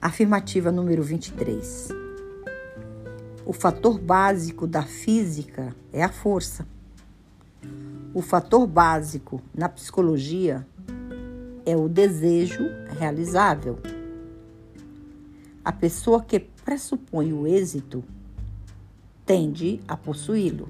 Afirmativa número 23. O fator básico da física é a força. O fator básico na psicologia é o desejo realizável. A pessoa que pressupõe o êxito tende a possuí-lo.